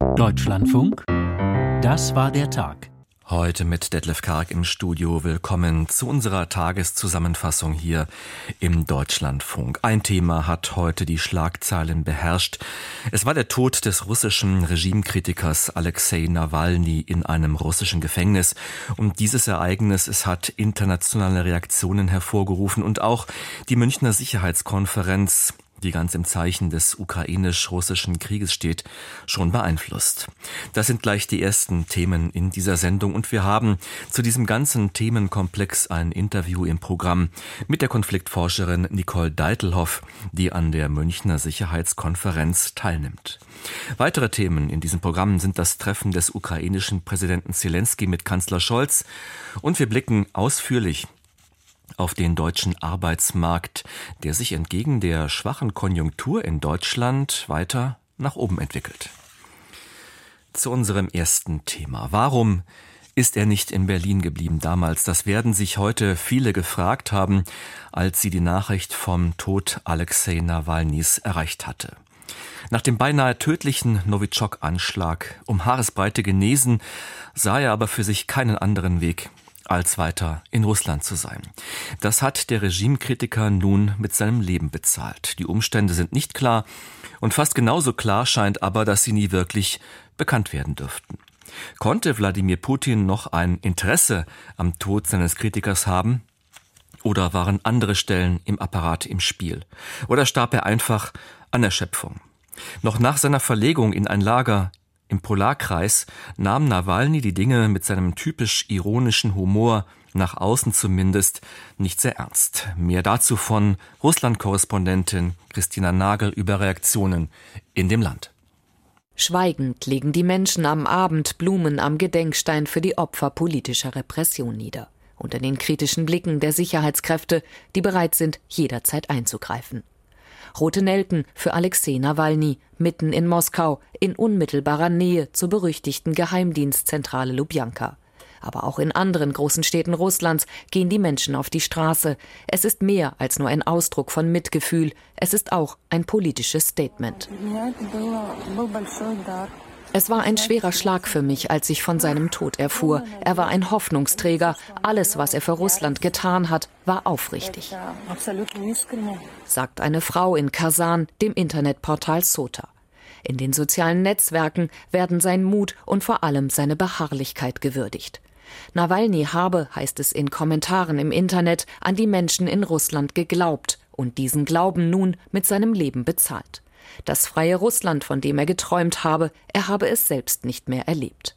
Deutschlandfunk, das war der Tag. Heute mit Detlef Karg im Studio. Willkommen zu unserer Tageszusammenfassung hier im Deutschlandfunk. Ein Thema hat heute die Schlagzeilen beherrscht. Es war der Tod des russischen Regimekritikers Alexei Nawalny in einem russischen Gefängnis. Und dieses Ereignis, es hat internationale Reaktionen hervorgerufen und auch die Münchner Sicherheitskonferenz die ganz im Zeichen des ukrainisch-russischen Krieges steht, schon beeinflusst. Das sind gleich die ersten Themen in dieser Sendung und wir haben zu diesem ganzen Themenkomplex ein Interview im Programm mit der Konfliktforscherin Nicole Deitelhoff, die an der Münchner Sicherheitskonferenz teilnimmt. Weitere Themen in diesem Programm sind das Treffen des ukrainischen Präsidenten Zelensky mit Kanzler Scholz und wir blicken ausführlich auf den deutschen Arbeitsmarkt, der sich entgegen der schwachen Konjunktur in Deutschland weiter nach oben entwickelt. Zu unserem ersten Thema. Warum ist er nicht in Berlin geblieben damals? Das werden sich heute viele gefragt haben, als sie die Nachricht vom Tod Alexei Nawalnys erreicht hatte. Nach dem beinahe tödlichen Novichok-Anschlag um Haaresbreite genesen, sah er aber für sich keinen anderen Weg, als weiter in Russland zu sein. Das hat der Regimekritiker nun mit seinem Leben bezahlt. Die Umstände sind nicht klar und fast genauso klar scheint aber, dass sie nie wirklich bekannt werden dürften. Konnte Wladimir Putin noch ein Interesse am Tod seines Kritikers haben? Oder waren andere Stellen im Apparat im Spiel? Oder starb er einfach an Erschöpfung? Noch nach seiner Verlegung in ein Lager im Polarkreis nahm Nawalny die Dinge mit seinem typisch ironischen Humor nach außen zumindest nicht sehr ernst. Mehr dazu von Russland-Korrespondentin Christina Nagel über Reaktionen in dem Land. Schweigend legen die Menschen am Abend Blumen am Gedenkstein für die Opfer politischer Repression nieder, unter den kritischen Blicken der Sicherheitskräfte, die bereit sind, jederzeit einzugreifen. Rote Nelken für Alexei Nawalny, mitten in Moskau, in unmittelbarer Nähe zur berüchtigten Geheimdienstzentrale Lubjanka. Aber auch in anderen großen Städten Russlands gehen die Menschen auf die Straße. Es ist mehr als nur ein Ausdruck von Mitgefühl, es ist auch ein politisches Statement. Es war ein schwerer Schlag für mich, als ich von seinem Tod erfuhr. Er war ein Hoffnungsträger. Alles, was er für Russland getan hat, war aufrichtig. Sagt eine Frau in Kasan, dem Internetportal Sota. In den sozialen Netzwerken werden sein Mut und vor allem seine Beharrlichkeit gewürdigt. Nawalny habe, heißt es in Kommentaren im Internet, an die Menschen in Russland geglaubt und diesen Glauben nun mit seinem Leben bezahlt. Das freie Russland, von dem er geträumt habe, er habe es selbst nicht mehr erlebt.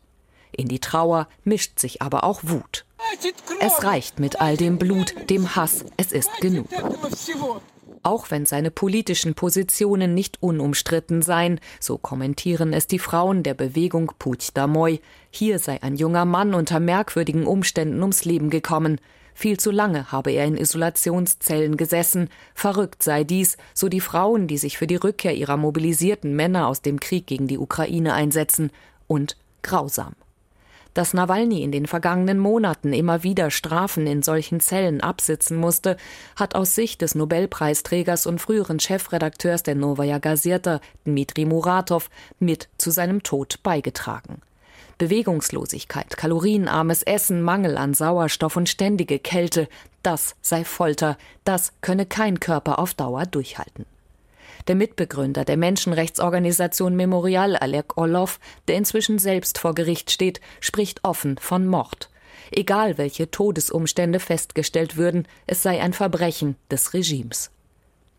In die Trauer mischt sich aber auch Wut. Es reicht mit all dem Blut, dem Hass, es ist genug. Auch wenn seine politischen Positionen nicht unumstritten seien, so kommentieren es die Frauen der Bewegung Puch Damoy, hier sei ein junger Mann unter merkwürdigen Umständen ums Leben gekommen. Viel zu lange habe er in Isolationszellen gesessen. Verrückt sei dies, so die Frauen, die sich für die Rückkehr ihrer mobilisierten Männer aus dem Krieg gegen die Ukraine einsetzen. Und grausam. Dass Nawalny in den vergangenen Monaten immer wieder Strafen in solchen Zellen absitzen musste, hat aus Sicht des Nobelpreisträgers und früheren Chefredakteurs der Novaya Gazeta, Dmitri Muratov, mit zu seinem Tod beigetragen. Bewegungslosigkeit, kalorienarmes Essen, Mangel an Sauerstoff und ständige Kälte, das sei Folter, das könne kein Körper auf Dauer durchhalten. Der Mitbegründer der Menschenrechtsorganisation Memorial Alek Orlov, der inzwischen selbst vor Gericht steht, spricht offen von Mord. Egal welche Todesumstände festgestellt würden, es sei ein Verbrechen des Regimes.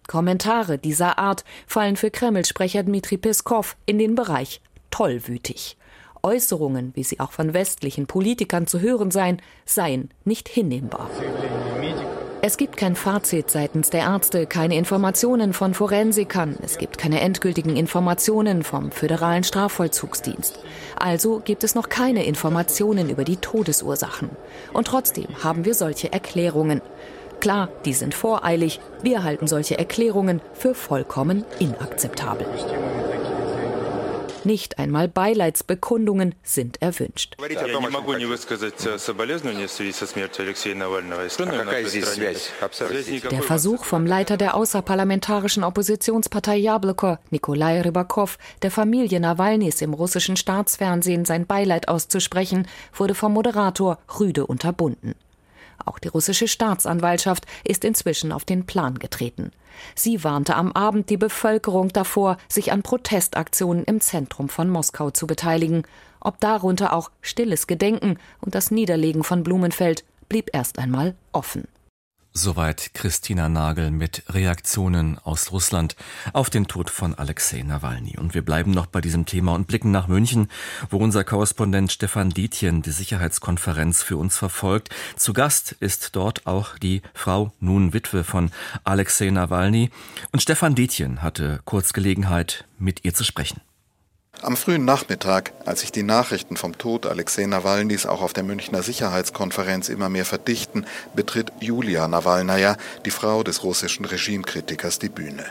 Kommentare dieser Art fallen für Kreml-Sprecher Dmitri Peskov in den Bereich tollwütig. Äußerungen, wie sie auch von westlichen Politikern zu hören seien, seien nicht hinnehmbar. Es gibt kein Fazit seitens der Ärzte, keine Informationen von Forensikern, es gibt keine endgültigen Informationen vom föderalen Strafvollzugsdienst. Also gibt es noch keine Informationen über die Todesursachen. Und trotzdem haben wir solche Erklärungen. Klar, die sind voreilig, wir halten solche Erklärungen für vollkommen inakzeptabel. Nicht einmal Beileidsbekundungen sind erwünscht. Der Versuch vom Leiter der außerparlamentarischen Oppositionspartei Jabloko, Nikolai Rybakov, der Familie Nawalnys im russischen Staatsfernsehen sein Beileid auszusprechen, wurde vom Moderator rüde unterbunden. Auch die russische Staatsanwaltschaft ist inzwischen auf den Plan getreten. Sie warnte am Abend die Bevölkerung davor, sich an Protestaktionen im Zentrum von Moskau zu beteiligen. Ob darunter auch stilles Gedenken und das Niederlegen von Blumenfeld blieb erst einmal offen. Soweit Christina Nagel mit Reaktionen aus Russland auf den Tod von Alexei Nawalny. Und wir bleiben noch bei diesem Thema und blicken nach München, wo unser Korrespondent Stefan Dietjen die Sicherheitskonferenz für uns verfolgt. Zu Gast ist dort auch die Frau, nun Witwe von Alexei Nawalny. Und Stefan Dietjen hatte kurz Gelegenheit, mit ihr zu sprechen. Am frühen Nachmittag, als sich die Nachrichten vom Tod Alexei Nawalnys auch auf der Münchner Sicherheitskonferenz immer mehr verdichten, betritt Julia Nawalnaja, die Frau des russischen Regimekritikers, die Bühne.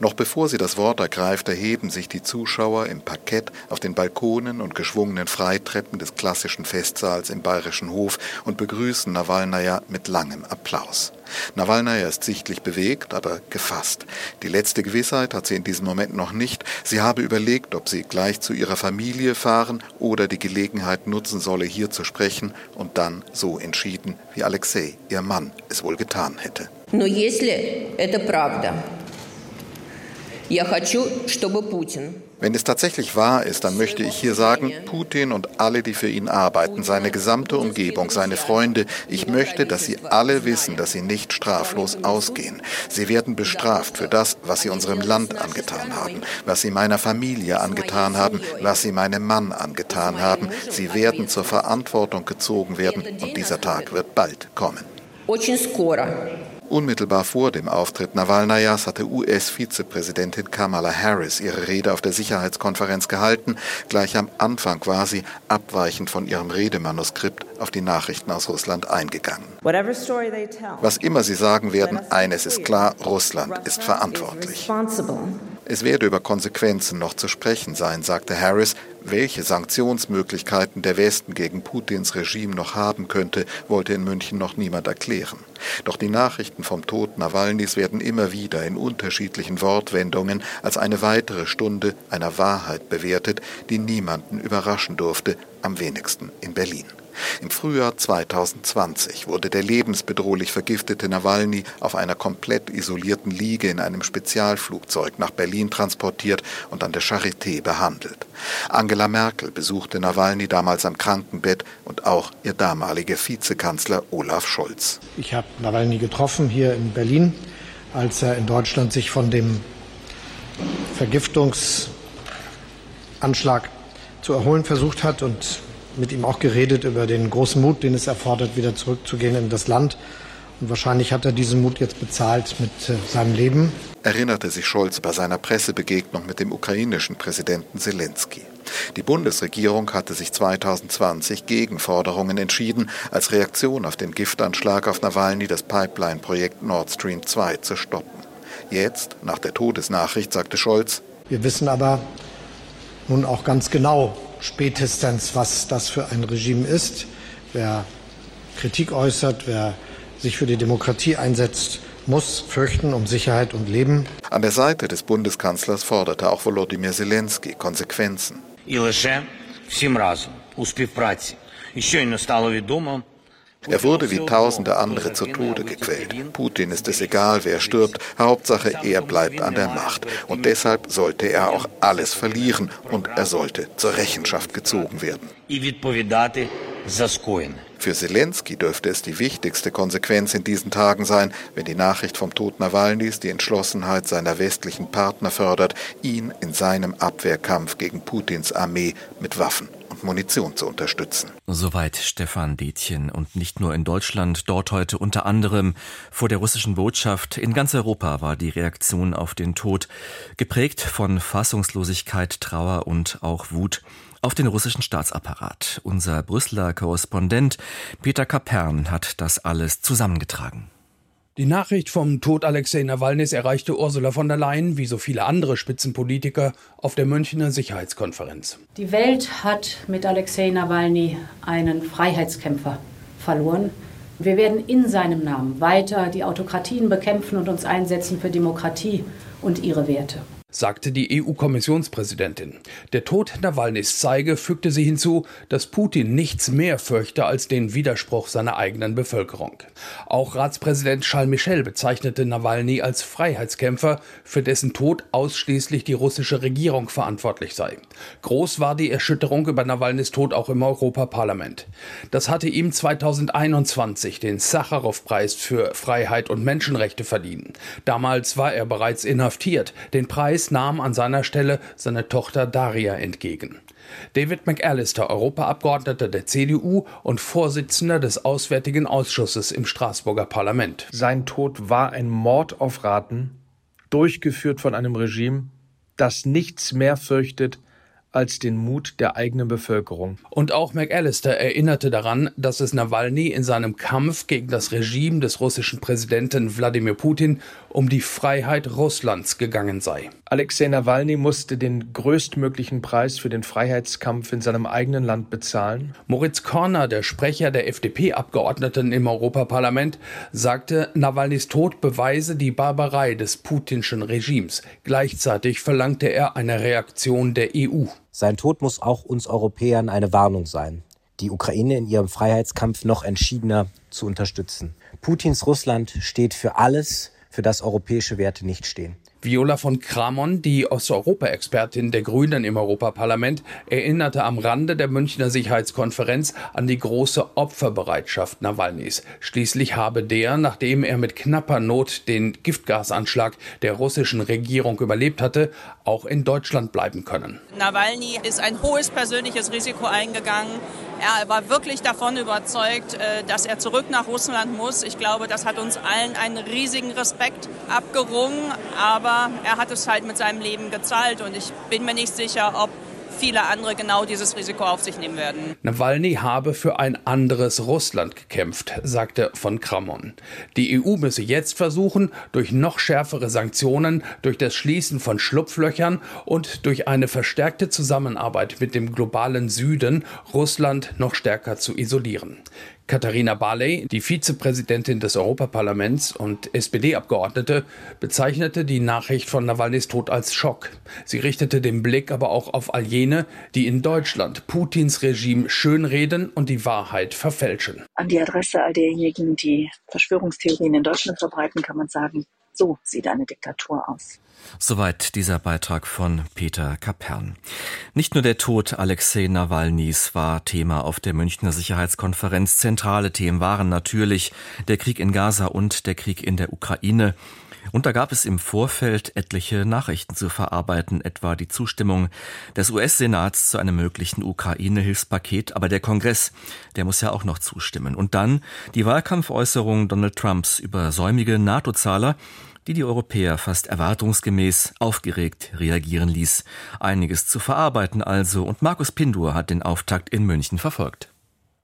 Noch bevor sie das Wort ergreift, erheben sich die Zuschauer im Parkett auf den Balkonen und geschwungenen Freitreppen des klassischen Festsaals im Bayerischen Hof und begrüßen Nawalnaja mit langem Applaus. Nawalnaja ist sichtlich bewegt, aber gefasst. Die letzte Gewissheit hat sie in diesem Moment noch nicht. Sie habe überlegt, ob sie gleich zu ihrer Familie fahren oder die Gelegenheit nutzen solle, hier zu sprechen und dann so entschieden, wie Alexei, ihr Mann, es wohl getan hätte. Но если это правда, wenn es tatsächlich wahr ist, dann möchte ich hier sagen, Putin und alle, die für ihn arbeiten, seine gesamte Umgebung, seine Freunde, ich möchte, dass sie alle wissen, dass sie nicht straflos ausgehen. Sie werden bestraft für das, was sie unserem Land angetan haben, was sie meiner Familie angetan haben, was sie meinem Mann angetan haben. Sie werden zur Verantwortung gezogen werden und dieser Tag wird bald kommen. Очень скоро. Unmittelbar vor dem Auftritt Nawalnayas hatte US-Vizepräsidentin Kamala Harris ihre Rede auf der Sicherheitskonferenz gehalten. Gleich am Anfang war sie, abweichend von ihrem Redemanuskript, auf die Nachrichten aus Russland eingegangen. Was immer sie sagen werden, eines ist klar, Russland ist verantwortlich. Es werde über Konsequenzen noch zu sprechen sein, sagte Harris. Welche Sanktionsmöglichkeiten der Westen gegen Putins Regime noch haben könnte, wollte in München noch niemand erklären. Doch die Nachrichten vom Tod Nawalnys werden immer wieder in unterschiedlichen Wortwendungen als eine weitere Stunde einer Wahrheit bewertet, die niemanden überraschen durfte, am wenigsten in Berlin. Im Frühjahr 2020 wurde der lebensbedrohlich vergiftete Nawalny auf einer komplett isolierten Liege in einem Spezialflugzeug nach Berlin transportiert und an der Charité behandelt. Angela Merkel besuchte Nawalny damals am Krankenbett und auch ihr damaliger Vizekanzler Olaf Scholz. Ich habe Nawalny getroffen hier in Berlin, als er in Deutschland sich von dem Vergiftungsanschlag zu erholen versucht hat und mit ihm auch geredet über den großen Mut, den es erfordert, wieder zurückzugehen in das Land. Und wahrscheinlich hat er diesen Mut jetzt bezahlt mit äh, seinem Leben. Erinnerte sich Scholz bei seiner Pressebegegnung mit dem ukrainischen Präsidenten Zelensky. Die Bundesregierung hatte sich 2020 gegen Forderungen entschieden, als Reaktion auf den Giftanschlag auf Nawalny das Pipeline-Projekt Nord Stream 2 zu stoppen. Jetzt, nach der Todesnachricht, sagte Scholz, wir wissen aber nun auch ganz genau, spätestens, was das für ein Regime ist. Wer Kritik äußert, wer sich für die Demokratie einsetzt, muss fürchten um Sicherheit und Leben. An der Seite des Bundeskanzlers forderte auch Volodymyr Zelensky Konsequenzen. І лише всім разом у співпраці. І щойно стало відомо er wurde wie tausende andere zu Tode gequält. Putin ist es egal, wer stirbt, Hauptsache er bleibt an der Macht. Und deshalb sollte er auch alles verlieren und er sollte zur Rechenschaft gezogen werden. Für Zelensky dürfte es die wichtigste Konsequenz in diesen Tagen sein, wenn die Nachricht vom Tod Nawalnys die Entschlossenheit seiner westlichen Partner fördert, ihn in seinem Abwehrkampf gegen Putins Armee mit Waffen und Munition zu unterstützen. Soweit Stefan Detjen und nicht nur in Deutschland, dort heute unter anderem vor der russischen Botschaft. In ganz Europa war die Reaktion auf den Tod geprägt von Fassungslosigkeit, Trauer und auch Wut auf den russischen Staatsapparat. Unser Brüsseler Korrespondent Peter Kapern hat das alles zusammengetragen. Die Nachricht vom Tod Alexei Nawalnys erreichte Ursula von der Leyen, wie so viele andere Spitzenpolitiker, auf der Münchner Sicherheitskonferenz. Die Welt hat mit Alexei Nawalny einen Freiheitskämpfer verloren. Wir werden in seinem Namen weiter die Autokratien bekämpfen und uns einsetzen für Demokratie und ihre Werte sagte die EU-Kommissionspräsidentin. Der Tod Nawalnys zeige, fügte sie hinzu, dass Putin nichts mehr fürchte als den Widerspruch seiner eigenen Bevölkerung. Auch Ratspräsident Charles Michel bezeichnete Nawalny als Freiheitskämpfer, für dessen Tod ausschließlich die russische Regierung verantwortlich sei. Groß war die Erschütterung über Nawalnys Tod auch im Europaparlament. Das hatte ihm 2021 den Sacharow-Preis für Freiheit und Menschenrechte verliehen. Damals war er bereits inhaftiert. Den Preis Preis nahm an seiner Stelle seine Tochter Daria entgegen. David McAllister, Europaabgeordneter der CDU und Vorsitzender des Auswärtigen Ausschusses im Straßburger Parlament. Sein Tod war ein Mord auf Raten, durchgeführt von einem Regime, das nichts mehr fürchtet als den Mut der eigenen Bevölkerung. Und auch McAllister erinnerte daran, dass es Nawalny in seinem Kampf gegen das Regime des russischen Präsidenten Wladimir Putin um die Freiheit Russlands gegangen sei. Alexei Nawalny musste den größtmöglichen Preis für den Freiheitskampf in seinem eigenen Land bezahlen. Moritz Korner, der Sprecher der FDP-Abgeordneten im Europaparlament, sagte, Nawalnys Tod beweise die Barbarei des putinschen Regimes. Gleichzeitig verlangte er eine Reaktion der EU. Sein Tod muss auch uns Europäern eine Warnung sein, die Ukraine in ihrem Freiheitskampf noch entschiedener zu unterstützen. Putins Russland steht für alles, für das europäische Werte nicht stehen. Viola von Kramon, die Osteuropa-Expertin der Grünen im Europaparlament, erinnerte am Rande der Münchner Sicherheitskonferenz an die große Opferbereitschaft Nawalnys. Schließlich habe der, nachdem er mit knapper Not den Giftgasanschlag der russischen Regierung überlebt hatte, auch in Deutschland bleiben können. Nawalny ist ein hohes persönliches Risiko eingegangen. Er war wirklich davon überzeugt, äh, dass er zurück nach Russland muss. Ich glaube, das hat uns allen einen riesigen Respekt abgerungen. Aber er hat es halt mit seinem Leben gezahlt und ich bin mir nicht sicher, ob viele andere genau dieses Risiko auf sich nehmen werden. Nawalny habe für ein anderes Russland gekämpft, sagte von Kramon. Die EU müsse jetzt versuchen, durch noch schärfere Sanktionen, durch das Schließen von Schlupflöchern und durch eine verstärkte Zusammenarbeit mit dem globalen Süden Russland noch stärker zu isolieren. Katharina Barley, die Vizepräsidentin des Europaparlaments und SPD-Abgeordnete, bezeichnete die Nachricht von Nawalnys Tod als Schock. Sie richtete den Blick aber auch auf all jene, die in Deutschland Putins Regime schönreden und die Wahrheit verfälschen. An die Adresse all derjenigen, die Verschwörungstheorien in Deutschland verbreiten, kann man sagen, so sieht eine Diktatur aus. Soweit dieser Beitrag von Peter Kapern. Nicht nur der Tod Alexei Nawalnys war Thema auf der Münchner Sicherheitskonferenz. Zentrale Themen waren natürlich der Krieg in Gaza und der Krieg in der Ukraine. Und da gab es im Vorfeld etliche Nachrichten zu verarbeiten, etwa die Zustimmung des US-Senats zu einem möglichen Ukraine-Hilfspaket. Aber der Kongress, der muss ja auch noch zustimmen. Und dann die Wahlkampfäußerung Donald Trumps über säumige NATO-Zahler die die Europäer fast erwartungsgemäß aufgeregt reagieren ließ. Einiges zu verarbeiten also und Markus Pindur hat den Auftakt in München verfolgt.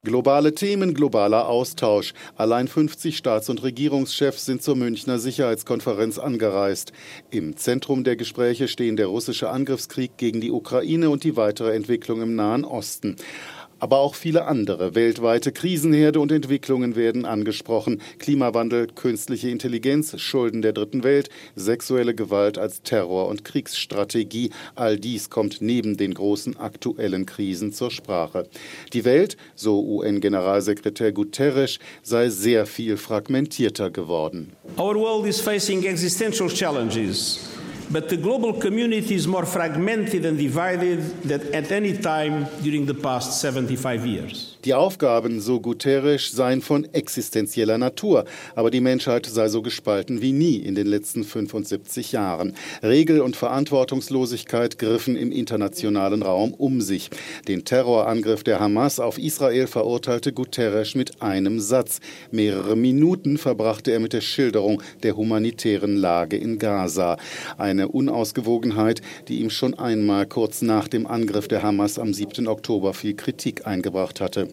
Globale Themen, globaler Austausch. Allein 50 Staats- und Regierungschefs sind zur Münchner Sicherheitskonferenz angereist. Im Zentrum der Gespräche stehen der russische Angriffskrieg gegen die Ukraine und die weitere Entwicklung im Nahen Osten aber auch viele andere weltweite Krisenherde und Entwicklungen werden angesprochen. Klimawandel, künstliche Intelligenz, Schulden der dritten Welt, sexuelle Gewalt als Terror- und Kriegsstrategie. All dies kommt neben den großen aktuellen Krisen zur Sprache. Die Welt, so UN-Generalsekretär Guterres, sei sehr viel fragmentierter geworden. Our world is facing existential challenges. But the global community is more fragmented and divided than at any time during the past 75 years. Die Aufgaben, so Guterres, seien von existenzieller Natur, aber die Menschheit sei so gespalten wie nie in den letzten 75 Jahren. Regel- und Verantwortungslosigkeit griffen im internationalen Raum um sich. Den Terrorangriff der Hamas auf Israel verurteilte Guterres mit einem Satz. Mehrere Minuten verbrachte er mit der Schilderung der humanitären Lage in Gaza. Eine Unausgewogenheit, die ihm schon einmal kurz nach dem Angriff der Hamas am 7. Oktober viel Kritik eingebracht hatte.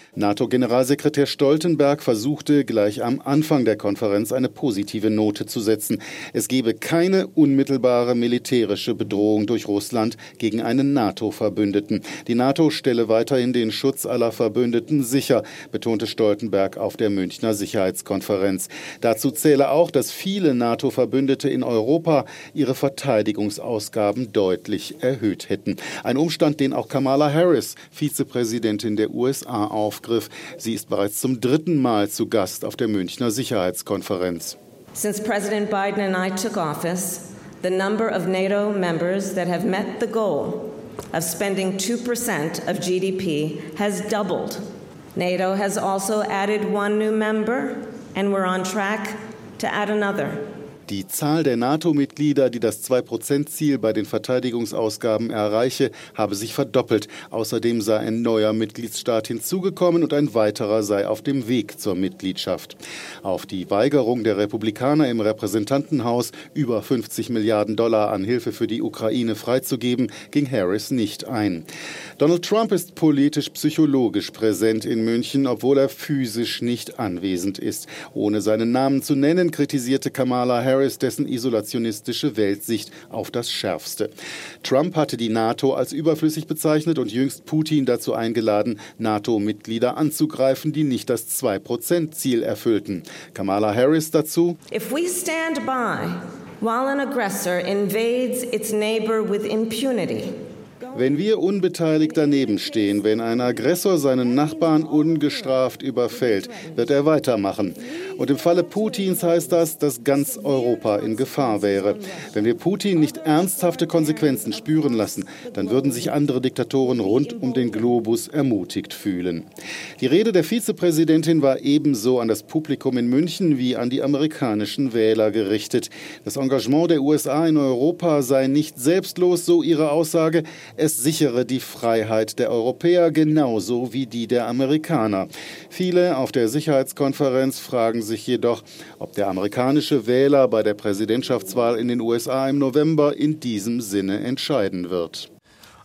NATO-Generalsekretär Stoltenberg versuchte gleich am Anfang der Konferenz eine positive Note zu setzen. Es gebe keine unmittelbare militärische Bedrohung durch Russland gegen einen NATO-Verbündeten. Die NATO stelle weiterhin den Schutz aller Verbündeten sicher, betonte Stoltenberg auf der Münchner Sicherheitskonferenz. Dazu zähle auch, dass viele NATO-Verbündete in Europa ihre Verteidigungsausgaben deutlich erhöht hätten. Ein Umstand, den auch Kamala Harris, Vizepräsidentin der USA, auf aufgriff. Sie ist bereits zum dritten Mal zu Gast auf der Münchner Sicherheitskonferenz. Since President Biden and I took office, the number of NATO members that have met the goal of spending 2% of GDP has doubled. NATO has also added one new member, and we're on track to add another. Die Zahl der NATO-Mitglieder, die das 2-Prozent-Ziel bei den Verteidigungsausgaben erreiche, habe sich verdoppelt. Außerdem sei ein neuer Mitgliedsstaat hinzugekommen und ein weiterer sei auf dem Weg zur Mitgliedschaft. Auf die Weigerung der Republikaner im Repräsentantenhaus, über 50 Milliarden Dollar an Hilfe für die Ukraine freizugeben, ging Harris nicht ein. Donald Trump ist politisch-psychologisch präsent in München, obwohl er physisch nicht anwesend ist. Ohne seinen Namen zu nennen, kritisierte Kamala Harris Harris dessen isolationistische Weltsicht auf das Schärfste. Trump hatte die NATO als überflüssig bezeichnet und jüngst Putin dazu eingeladen, NATO-Mitglieder anzugreifen, die nicht das 2-Prozent-Ziel erfüllten. Kamala Harris dazu. If we stand by while an aggressor invades its neighbor with impunity, wenn wir unbeteiligt daneben stehen, wenn ein Aggressor seinen Nachbarn ungestraft überfällt, wird er weitermachen. Und im Falle Putins heißt das, dass ganz Europa in Gefahr wäre. Wenn wir Putin nicht ernsthafte Konsequenzen spüren lassen, dann würden sich andere Diktatoren rund um den Globus ermutigt fühlen. Die Rede der Vizepräsidentin war ebenso an das Publikum in München wie an die amerikanischen Wähler gerichtet. Das Engagement der USA in Europa sei nicht selbstlos, so ihre Aussage. Es sichere die Freiheit der Europäer genauso wie die der Amerikaner. Viele auf der Sicherheitskonferenz fragen sich jedoch, ob der amerikanische Wähler bei der Präsidentschaftswahl in den USA im November in diesem Sinne entscheiden wird.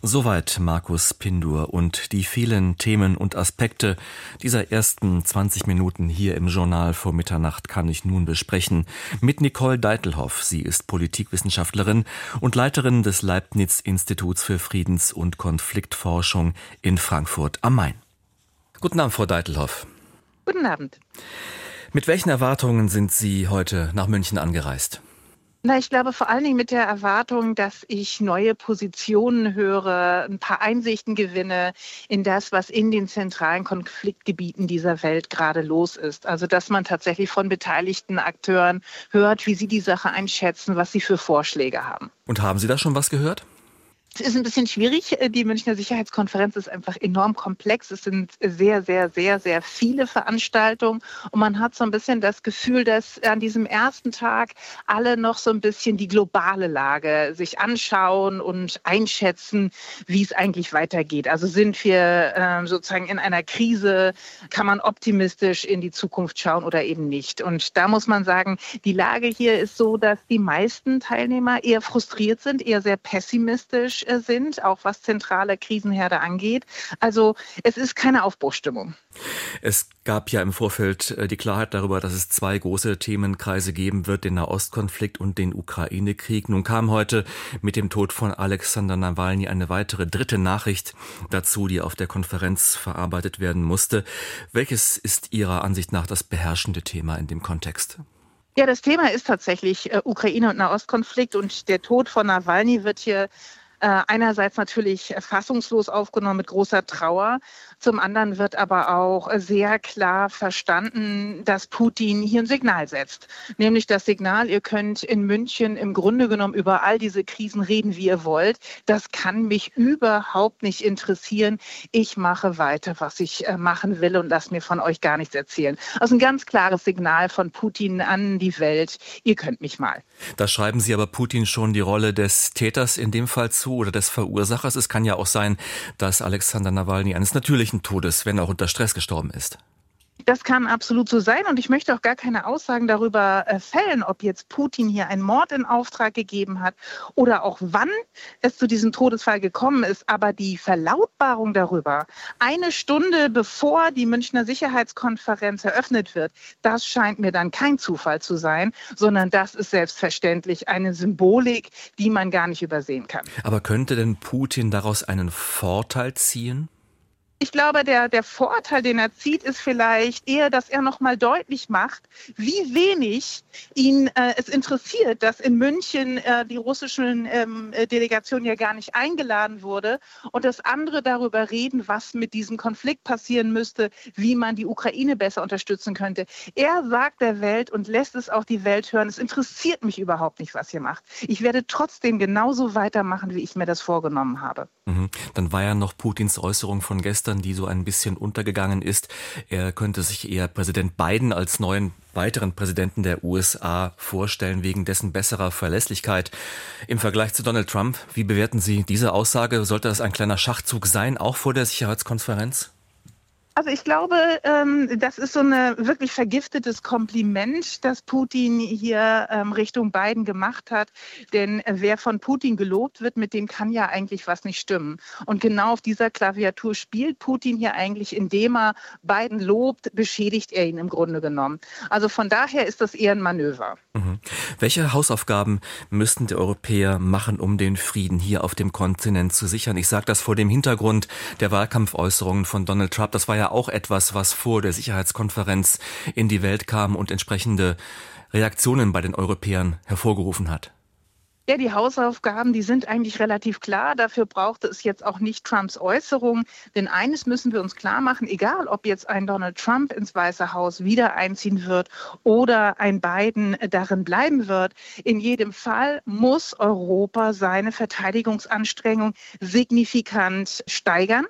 Soweit Markus Pindur und die vielen Themen und Aspekte dieser ersten 20 Minuten hier im Journal vor Mitternacht kann ich nun besprechen mit Nicole Deitelhoff. Sie ist Politikwissenschaftlerin und Leiterin des Leibniz Instituts für Friedens- und Konfliktforschung in Frankfurt am Main. Guten Abend, Frau Deitelhoff. Guten Abend. Mit welchen Erwartungen sind Sie heute nach München angereist? Na, ich glaube vor allen Dingen mit der Erwartung, dass ich neue Positionen höre, ein paar Einsichten gewinne in das, was in den zentralen Konfliktgebieten dieser Welt gerade los ist. Also, dass man tatsächlich von beteiligten Akteuren hört, wie sie die Sache einschätzen, was sie für Vorschläge haben. Und haben Sie da schon was gehört? Es ist ein bisschen schwierig. Die Münchner Sicherheitskonferenz ist einfach enorm komplex. Es sind sehr, sehr, sehr, sehr viele Veranstaltungen. Und man hat so ein bisschen das Gefühl, dass an diesem ersten Tag alle noch so ein bisschen die globale Lage sich anschauen und einschätzen, wie es eigentlich weitergeht. Also sind wir ähm, sozusagen in einer Krise? Kann man optimistisch in die Zukunft schauen oder eben nicht? Und da muss man sagen, die Lage hier ist so, dass die meisten Teilnehmer eher frustriert sind, eher sehr pessimistisch äh, sind, auch was zentrale Krisenherde angeht. Also es ist keine Aufbruchstimmung. Es gab ja im Vorfeld äh, die Klarheit darüber, dass es zwei große Themenkreise geben wird, den Nahostkonflikt und den Ukraine-Krieg. Nun kam heute mit dem Tod von Alexander Nawalny eine weitere dritte Nachricht dazu, die auf der Konferenz verarbeitet werden musste. Welches ist Ihrer Ansicht nach das beherrschende Thema in dem Kontext? Ja, das Thema ist tatsächlich äh, Ukraine und Nahostkonflikt und der Tod von Nawalny wird hier einerseits natürlich fassungslos aufgenommen mit großer Trauer. Zum anderen wird aber auch sehr klar verstanden, dass Putin hier ein Signal setzt. Nämlich das Signal, ihr könnt in München im Grunde genommen über all diese Krisen reden, wie ihr wollt. Das kann mich überhaupt nicht interessieren. Ich mache weiter, was ich äh, machen will und lasst mir von euch gar nichts erzählen. Also ein ganz klares Signal von Putin an die Welt. Ihr könnt mich mal. Da schreiben Sie aber Putin schon die Rolle des Täters in dem Fall zu oder des Verursachers. Es kann ja auch sein, dass Alexander Nawalny eines natürlichen Todes, wenn auch unter Stress gestorben ist. Das kann absolut so sein und ich möchte auch gar keine Aussagen darüber äh, fällen, ob jetzt Putin hier einen Mord in Auftrag gegeben hat oder auch wann es zu diesem Todesfall gekommen ist. Aber die Verlautbarung darüber, eine Stunde bevor die Münchner Sicherheitskonferenz eröffnet wird, das scheint mir dann kein Zufall zu sein, sondern das ist selbstverständlich eine Symbolik, die man gar nicht übersehen kann. Aber könnte denn Putin daraus einen Vorteil ziehen? Ich glaube, der, der Vorteil, den er zieht, ist vielleicht eher, dass er nochmal deutlich macht, wie wenig ihn äh, es interessiert, dass in München äh, die russischen ähm, äh, Delegation ja gar nicht eingeladen wurde und dass andere darüber reden, was mit diesem Konflikt passieren müsste, wie man die Ukraine besser unterstützen könnte. Er sagt der Welt und lässt es auch die Welt hören, es interessiert mich überhaupt nicht, was ihr macht. Ich werde trotzdem genauso weitermachen, wie ich mir das vorgenommen habe. Mhm. Dann war ja noch Putins Äußerung von gestern gestern, die so ein bisschen untergegangen ist. Er könnte sich eher Präsident Biden als neuen weiteren Präsidenten der USA vorstellen, wegen dessen besserer Verlässlichkeit im Vergleich zu Donald Trump. Wie bewerten Sie diese Aussage? Sollte das ein kleiner Schachzug sein, auch vor der Sicherheitskonferenz? Also ich glaube, ähm, das ist so ein wirklich vergiftetes Kompliment, das Putin hier ähm, Richtung Biden gemacht hat. Denn wer von Putin gelobt wird, mit dem kann ja eigentlich was nicht stimmen. Und genau auf dieser Klaviatur spielt Putin hier eigentlich, indem er Biden lobt, beschädigt er ihn im Grunde genommen. Also von daher ist das eher ein Manöver. Mhm. Welche Hausaufgaben müssten die Europäer machen, um den Frieden hier auf dem Kontinent zu sichern? Ich sage das vor dem Hintergrund der Wahlkampfäußerungen von Donald Trump. Das war ja auch etwas, was vor der Sicherheitskonferenz in die Welt kam und entsprechende Reaktionen bei den Europäern hervorgerufen hat. Ja, die Hausaufgaben, die sind eigentlich relativ klar. Dafür brauchte es jetzt auch nicht Trumps Äußerung. Denn eines müssen wir uns klar machen, egal ob jetzt ein Donald Trump ins Weiße Haus wieder einziehen wird oder ein Biden darin bleiben wird, in jedem Fall muss Europa seine Verteidigungsanstrengung signifikant steigern.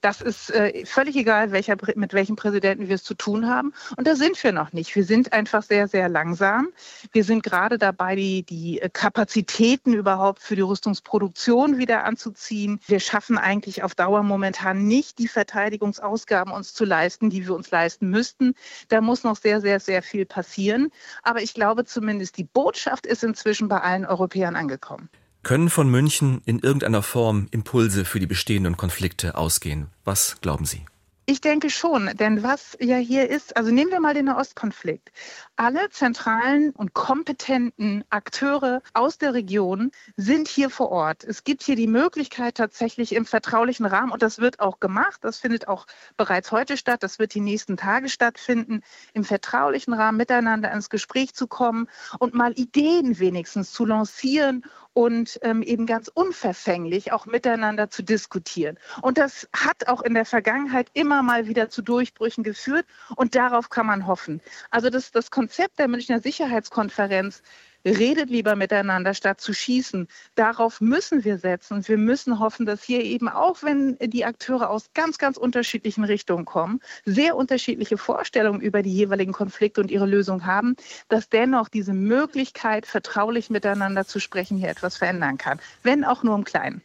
Das ist äh, völlig egal, welcher, mit welchem Präsidenten wir es zu tun haben. Und da sind wir noch nicht. Wir sind einfach sehr, sehr langsam. Wir sind gerade dabei, die, die Kapazitäten überhaupt für die Rüstungsproduktion wieder anzuziehen. Wir schaffen eigentlich auf Dauer momentan nicht die Verteidigungsausgaben uns zu leisten, die wir uns leisten müssten. Da muss noch sehr, sehr, sehr viel passieren. Aber ich glaube zumindest, die Botschaft ist inzwischen bei allen Europäern angekommen. Können von München in irgendeiner Form Impulse für die bestehenden Konflikte ausgehen? Was glauben Sie? Ich denke schon, denn was ja hier ist, also nehmen wir mal den Nahostkonflikt. Alle zentralen und kompetenten Akteure aus der Region sind hier vor Ort. Es gibt hier die Möglichkeit tatsächlich im vertraulichen Rahmen, und das wird auch gemacht, das findet auch bereits heute statt, das wird die nächsten Tage stattfinden, im vertraulichen Rahmen miteinander ins Gespräch zu kommen und mal Ideen wenigstens zu lancieren und ähm, eben ganz unverfänglich auch miteinander zu diskutieren. Und das hat auch in der Vergangenheit immer mal wieder zu Durchbrüchen geführt und darauf kann man hoffen. Also das, das Konzept der Münchner Sicherheitskonferenz redet lieber miteinander, statt zu schießen. Darauf müssen wir setzen. Wir müssen hoffen, dass hier eben auch, wenn die Akteure aus ganz, ganz unterschiedlichen Richtungen kommen, sehr unterschiedliche Vorstellungen über die jeweiligen Konflikte und ihre Lösung haben, dass dennoch diese Möglichkeit, vertraulich miteinander zu sprechen, hier etwas verändern kann, wenn auch nur im Kleinen.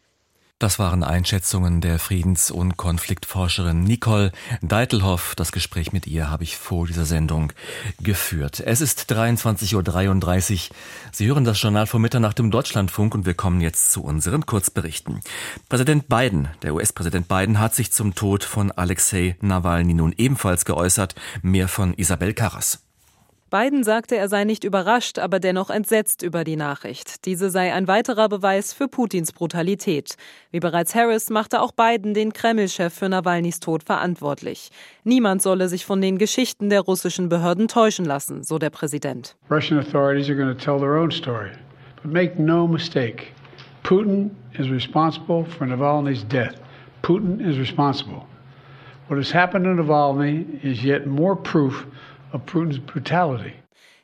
Das waren Einschätzungen der Friedens- und Konfliktforscherin Nicole Deitelhoff. Das Gespräch mit ihr habe ich vor dieser Sendung geführt. Es ist 23.33 Uhr. Sie hören das Journal vor Mitternacht im Deutschlandfunk und wir kommen jetzt zu unseren Kurzberichten. Präsident Biden, der US-Präsident Biden, hat sich zum Tod von Alexei Nawalny nun ebenfalls geäußert. Mehr von Isabel Karras. Biden sagte, er sei nicht überrascht, aber dennoch entsetzt über die Nachricht. Diese sei ein weiterer Beweis für Putins Brutalität. Wie bereits Harris machte auch Biden den Kreml-Chef für Nawalnys Tod verantwortlich. Niemand solle sich von den Geschichten der russischen Behörden täuschen lassen, so der Präsident. Russian authorities are going to tell their own story. But make no mistake, Putin is responsible for Navalny's death. Putin is responsible. What has happened to Navalny is yet more proof of Putin's brutality.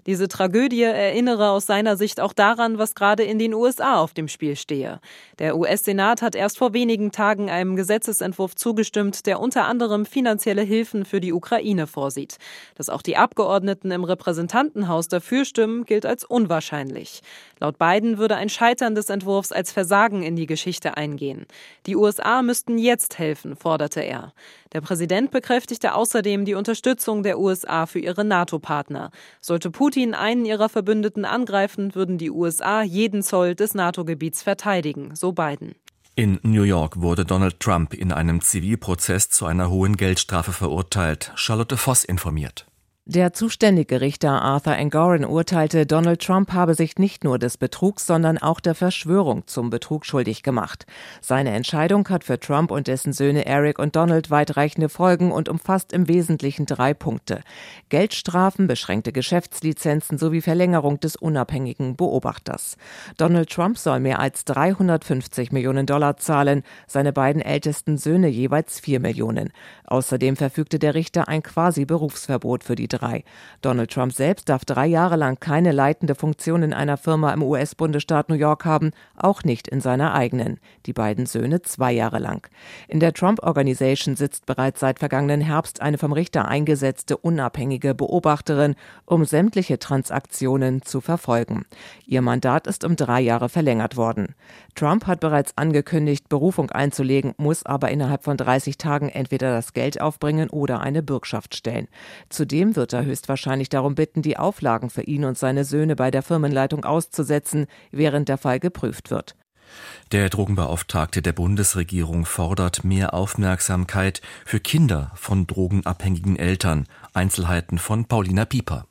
Diese Tragödie erinnere aus seiner Sicht auch daran, was gerade in den USA auf dem Spiel stehe. Der US-Senat hat erst vor wenigen Tagen einem Gesetzesentwurf zugestimmt, der unter anderem finanzielle Hilfen für die Ukraine vorsieht. Dass auch die Abgeordneten im Repräsentantenhaus dafür stimmen, gilt als unwahrscheinlich. Laut Biden würde ein Scheitern des Entwurfs als Versagen in die Geschichte eingehen. Die USA müssten jetzt helfen, forderte er. Der Präsident bekräftigte außerdem die Unterstützung der USA für ihre NATO-Partner. Sollte Putin einen ihrer Verbündeten angreifen, würden die USA jeden Zoll des NATO-Gebiets verteidigen, so Biden. In New York wurde Donald Trump in einem Zivilprozess zu einer hohen Geldstrafe verurteilt. Charlotte Voss informiert. Der zuständige Richter Arthur Engoron urteilte, Donald Trump habe sich nicht nur des Betrugs, sondern auch der Verschwörung zum Betrug schuldig gemacht. Seine Entscheidung hat für Trump und dessen Söhne Eric und Donald weitreichende Folgen und umfasst im Wesentlichen drei Punkte. Geldstrafen, beschränkte Geschäftslizenzen sowie Verlängerung des unabhängigen Beobachters. Donald Trump soll mehr als 350 Millionen Dollar zahlen, seine beiden ältesten Söhne jeweils 4 Millionen. Außerdem verfügte der Richter ein quasi Berufsverbot für die drei. Donald Trump selbst darf drei Jahre lang keine leitende Funktion in einer Firma im US-Bundesstaat New York haben, auch nicht in seiner eigenen. Die beiden Söhne zwei Jahre lang. In der Trump Organization sitzt bereits seit vergangenen Herbst eine vom Richter eingesetzte unabhängige Beobachterin, um sämtliche Transaktionen zu verfolgen. Ihr Mandat ist um drei Jahre verlängert worden. Trump hat bereits angekündigt, Berufung einzulegen, muss aber innerhalb von 30 Tagen entweder das Geld aufbringen oder eine Bürgschaft stellen. Zudem wird wird er höchstwahrscheinlich darum bitten, die Auflagen für ihn und seine Söhne bei der Firmenleitung auszusetzen, während der Fall geprüft wird. Der Drogenbeauftragte der Bundesregierung fordert mehr Aufmerksamkeit für Kinder von drogenabhängigen Eltern. Einzelheiten von Paulina Pieper.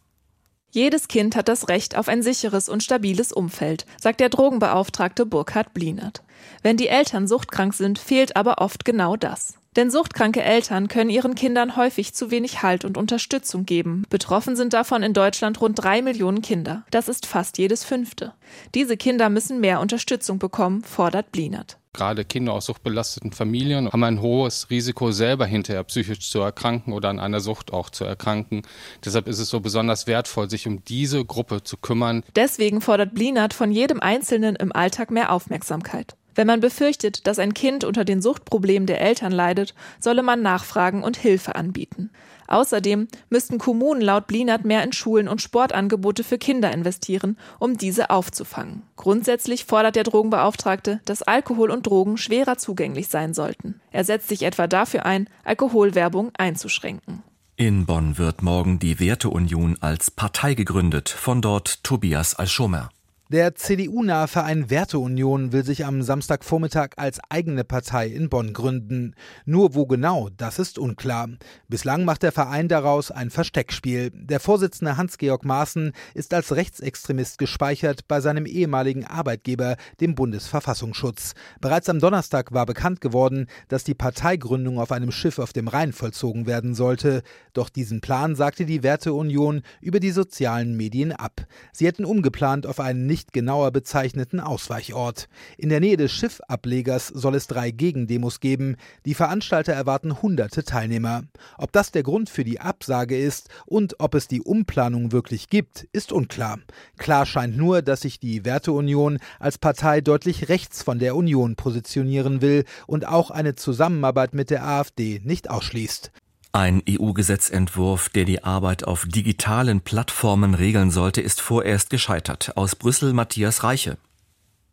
Jedes Kind hat das Recht auf ein sicheres und stabiles Umfeld, sagt der Drogenbeauftragte Burkhard Blinert. Wenn die Eltern suchtkrank sind, fehlt aber oft genau das. Denn suchtkranke Eltern können ihren Kindern häufig zu wenig Halt und Unterstützung geben. Betroffen sind davon in Deutschland rund drei Millionen Kinder. Das ist fast jedes fünfte. Diese Kinder müssen mehr Unterstützung bekommen, fordert Blinert. Gerade Kinder aus suchtbelasteten Familien haben ein hohes Risiko, selber hinterher psychisch zu erkranken oder an einer Sucht auch zu erkranken. Deshalb ist es so besonders wertvoll, sich um diese Gruppe zu kümmern. Deswegen fordert Blinert von jedem Einzelnen im Alltag mehr Aufmerksamkeit. Wenn man befürchtet, dass ein Kind unter den Suchtproblemen der Eltern leidet, solle man nachfragen und Hilfe anbieten. Außerdem müssten Kommunen laut Blinert mehr in Schulen und Sportangebote für Kinder investieren, um diese aufzufangen. Grundsätzlich fordert der Drogenbeauftragte, dass Alkohol und Drogen schwerer zugänglich sein sollten. Er setzt sich etwa dafür ein, Alkoholwerbung einzuschränken. In Bonn wird morgen die Werteunion als Partei gegründet. Von dort Tobias Alschomer. Der CDU-nahe Verein Werteunion will sich am Samstagvormittag als eigene Partei in Bonn gründen. Nur wo genau, das ist unklar. Bislang macht der Verein daraus ein Versteckspiel. Der Vorsitzende Hans-Georg Maaßen ist als Rechtsextremist gespeichert bei seinem ehemaligen Arbeitgeber, dem Bundesverfassungsschutz. Bereits am Donnerstag war bekannt geworden, dass die Parteigründung auf einem Schiff auf dem Rhein vollzogen werden sollte. Doch diesen Plan sagte die Werteunion über die sozialen Medien ab. Sie hätten umgeplant auf einen nicht nicht genauer bezeichneten Ausweichort. In der Nähe des Schiffablegers soll es drei Gegendemos geben. Die Veranstalter erwarten hunderte Teilnehmer. Ob das der Grund für die Absage ist und ob es die Umplanung wirklich gibt, ist unklar. Klar scheint nur, dass sich die Werteunion als Partei deutlich rechts von der Union positionieren will und auch eine Zusammenarbeit mit der AfD nicht ausschließt. Ein EU-Gesetzentwurf, der die Arbeit auf digitalen Plattformen regeln sollte, ist vorerst gescheitert. Aus Brüssel Matthias Reiche.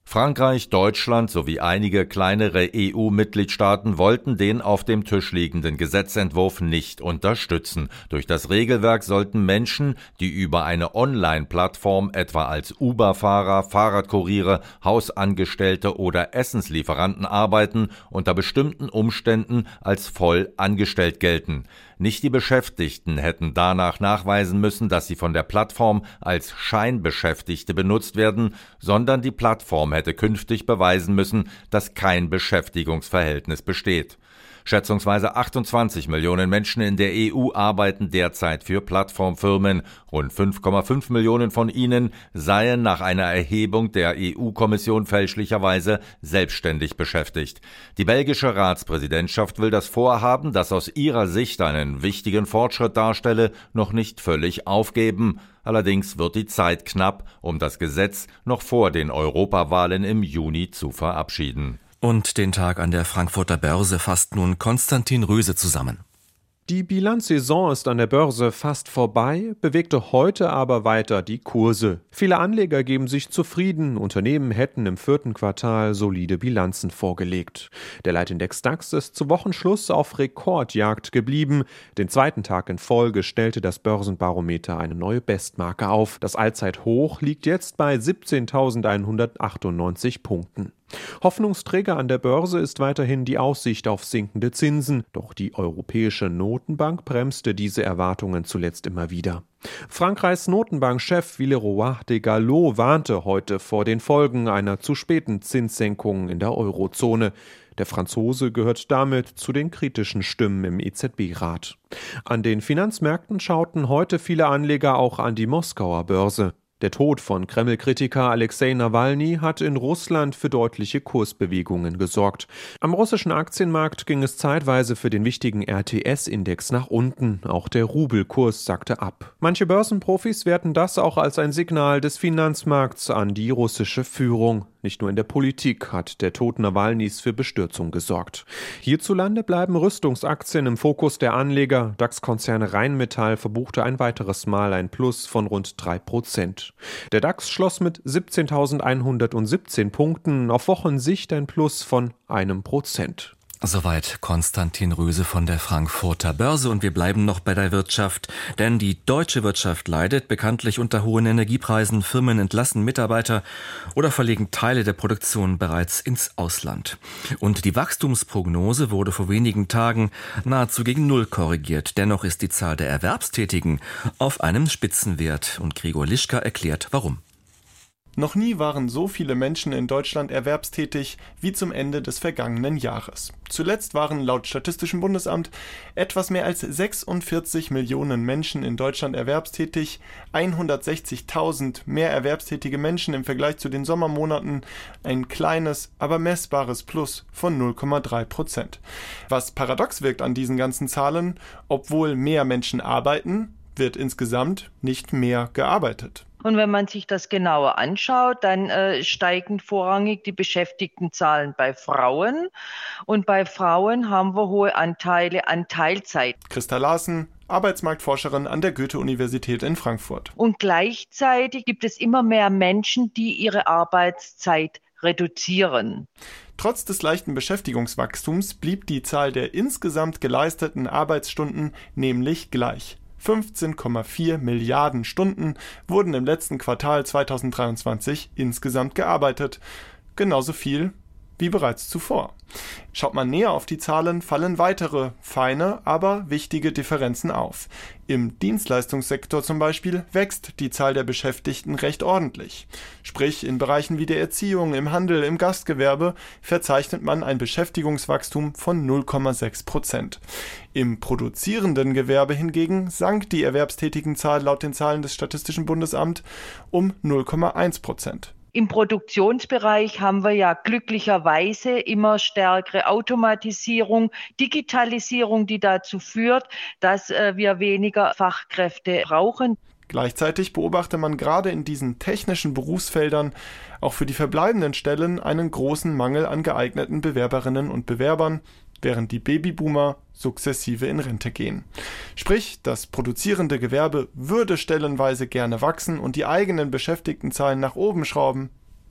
Frankreich, Deutschland sowie einige kleinere EU-Mitgliedstaaten wollten den auf dem Tisch liegenden Gesetzentwurf nicht unterstützen. Durch das Regelwerk sollten Menschen, die über eine Online-Plattform etwa als Uber-Fahrer, Fahrradkuriere, Hausangestellte oder Essenslieferanten arbeiten, unter bestimmten Umständen als voll angestellt gelten. Nicht die Beschäftigten hätten danach nachweisen müssen, dass sie von der Plattform als Scheinbeschäftigte benutzt werden, sondern die Plattform hätte künftig beweisen müssen, dass kein Beschäftigungsverhältnis besteht. Schätzungsweise 28 Millionen Menschen in der EU arbeiten derzeit für Plattformfirmen. Rund 5,5 Millionen von ihnen seien nach einer Erhebung der EU-Kommission fälschlicherweise selbstständig beschäftigt. Die belgische Ratspräsidentschaft will das Vorhaben, das aus ihrer Sicht einen wichtigen Fortschritt darstelle, noch nicht völlig aufgeben. Allerdings wird die Zeit knapp, um das Gesetz noch vor den Europawahlen im Juni zu verabschieden. Und den Tag an der Frankfurter Börse fasst nun Konstantin Röse zusammen. Die Bilanzsaison ist an der Börse fast vorbei, bewegte heute aber weiter die Kurse. Viele Anleger geben sich zufrieden, Unternehmen hätten im vierten Quartal solide Bilanzen vorgelegt. Der Leitindex DAX ist zu Wochenschluss auf Rekordjagd geblieben. Den zweiten Tag in Folge stellte das Börsenbarometer eine neue Bestmarke auf. Das Allzeithoch liegt jetzt bei 17.198 Punkten. Hoffnungsträger an der Börse ist weiterhin die Aussicht auf sinkende Zinsen, doch die Europäische Notenbank bremste diese Erwartungen zuletzt immer wieder. Frankreichs Notenbankchef Villeroy de Gallo warnte heute vor den Folgen einer zu späten Zinssenkung in der Eurozone. Der Franzose gehört damit zu den kritischen Stimmen im EZB-Rat. An den Finanzmärkten schauten heute viele Anleger auch an die Moskauer Börse. Der Tod von Kreml-Kritiker Alexei Nawalny hat in Russland für deutliche Kursbewegungen gesorgt. Am russischen Aktienmarkt ging es zeitweise für den wichtigen RTS-Index nach unten. Auch der Rubelkurs sackte ab. Manche Börsenprofis werten das auch als ein Signal des Finanzmarkts an die russische Führung. Nicht nur in der Politik hat der Tod Nawalnys für Bestürzung gesorgt. Hierzulande bleiben Rüstungsaktien im Fokus der Anleger. DAX-Konzern Rheinmetall verbuchte ein weiteres Mal ein Plus von rund drei Prozent. Der DAX schloss mit 17.117 Punkten, auf Wochensicht ein Plus von einem Prozent. Soweit Konstantin Röse von der Frankfurter Börse und wir bleiben noch bei der Wirtschaft, denn die deutsche Wirtschaft leidet bekanntlich unter hohen Energiepreisen, Firmen entlassen Mitarbeiter oder verlegen Teile der Produktion bereits ins Ausland. Und die Wachstumsprognose wurde vor wenigen Tagen nahezu gegen Null korrigiert. Dennoch ist die Zahl der Erwerbstätigen auf einem Spitzenwert und Gregor Lischka erklärt warum. Noch nie waren so viele Menschen in Deutschland erwerbstätig wie zum Ende des vergangenen Jahres. Zuletzt waren laut Statistischem Bundesamt etwas mehr als 46 Millionen Menschen in Deutschland erwerbstätig, 160.000 mehr erwerbstätige Menschen im Vergleich zu den Sommermonaten, ein kleines, aber messbares Plus von 0,3 Prozent. Was paradox wirkt an diesen ganzen Zahlen, obwohl mehr Menschen arbeiten, wird insgesamt nicht mehr gearbeitet. Und wenn man sich das genauer anschaut, dann äh, steigen vorrangig die Beschäftigtenzahlen bei Frauen. Und bei Frauen haben wir hohe Anteile an Teilzeit. Christa Larsen, Arbeitsmarktforscherin an der Goethe-Universität in Frankfurt. Und gleichzeitig gibt es immer mehr Menschen, die ihre Arbeitszeit reduzieren. Trotz des leichten Beschäftigungswachstums blieb die Zahl der insgesamt geleisteten Arbeitsstunden nämlich gleich. 15,4 Milliarden Stunden wurden im letzten Quartal 2023 insgesamt gearbeitet. Genauso viel wie bereits zuvor. Schaut man näher auf die Zahlen, fallen weitere feine, aber wichtige Differenzen auf. Im Dienstleistungssektor zum Beispiel wächst die Zahl der Beschäftigten recht ordentlich. Sprich, in Bereichen wie der Erziehung, im Handel, im Gastgewerbe verzeichnet man ein Beschäftigungswachstum von 0,6 Prozent. Im produzierenden Gewerbe hingegen sank die Erwerbstätigenzahl laut den Zahlen des Statistischen Bundesamts um 0,1 Prozent. Im Produktionsbereich haben wir ja glücklicherweise immer stärkere Automatisierung, Digitalisierung, die dazu führt, dass äh, wir weniger Fachkräfte brauchen. Gleichzeitig beobachte man gerade in diesen technischen Berufsfeldern auch für die verbleibenden Stellen einen großen Mangel an geeigneten Bewerberinnen und Bewerbern, während die Babyboomer sukzessive in Rente gehen. Sprich, das produzierende Gewerbe würde stellenweise gerne wachsen und die eigenen Beschäftigtenzahlen nach oben schrauben,